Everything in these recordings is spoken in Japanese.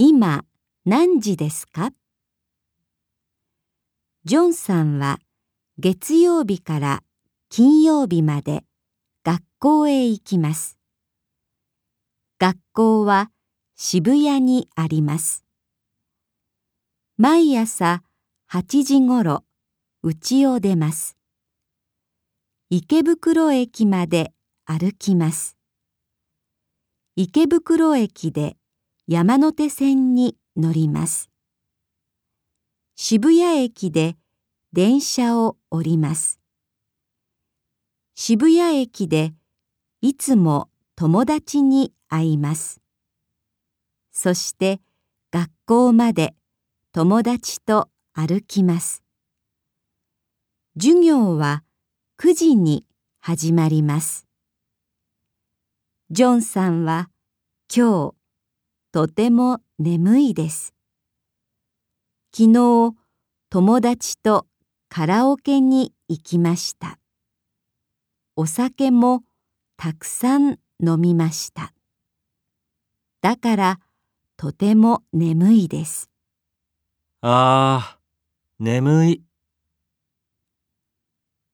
今何時ですか？ジョンさんは月曜日から金曜日まで学校へ行きます。学校は渋谷にあります。毎朝8時ごろ家を出ます。池袋駅まで歩きます。池袋駅で山手線に乗ります。渋谷駅で電車を降ります。渋谷駅でいつも友達に会います。そして学校まで友達と歩きます。授業は9時に始まります。ジョンさんは今日とても眠いです。昨日友達とカラオケに行きました。お酒もたくさん飲みました。だからとても眠いです。ああ、眠い。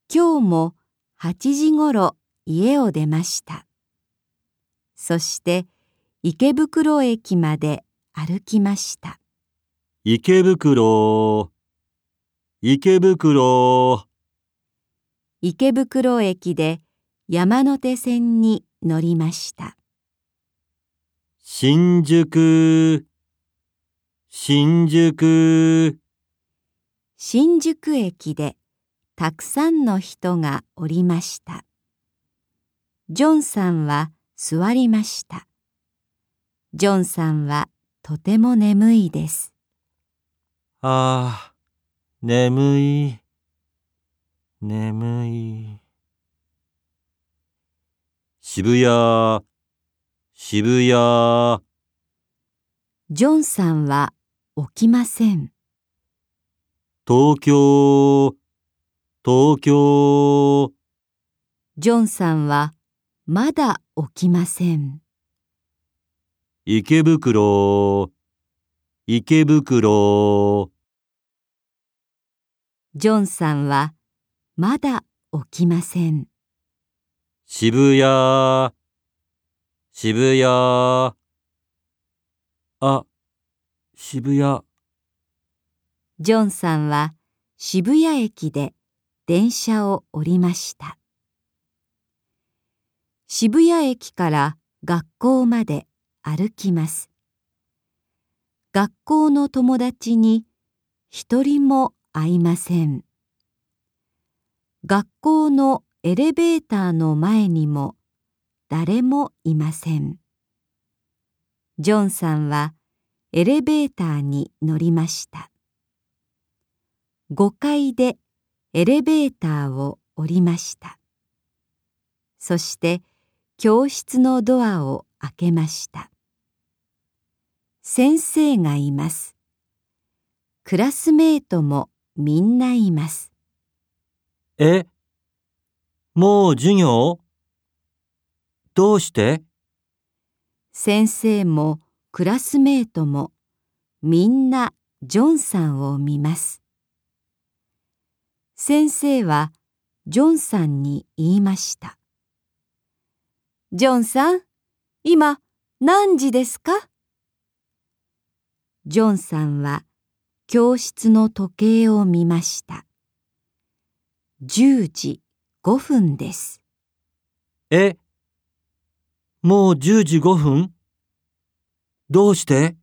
今日も8時ごろ家を出ました。そして池袋駅まで歩きました。池袋、池袋。池袋駅で山手線に乗りました。新宿、新宿。新宿駅でたくさんの人がおりました。ジョンさんは座りました。ジョンさんはとても眠いです。ああ、眠い、眠い。渋谷、渋谷。ジョンさんは起きません。東京、東京。ジョンさんはまだ起きません。池袋、池袋。ジョンさんはまだ起きません。渋谷、渋谷。あ、渋谷。ジョンさんは渋谷駅で電車を降りました。渋谷駅から学校まで歩きます。学校の友達に一人も会いません。学校のエレベーターの前にも誰もいません。ジョンさんはエレベーターに乗りました。5階でエレベーターを降りました。そして教室のドアを開けました。先生がいます。クラスメートもみんないます。え、もう授業どうして？先生もクラスメートもみんなジョンさんを見ます。先生はジョンさんに言いました。ジョンさん、今何時ですか？ジョンさんは教室の時計を見ました。10時5分です。え、もう10時5分？どうして？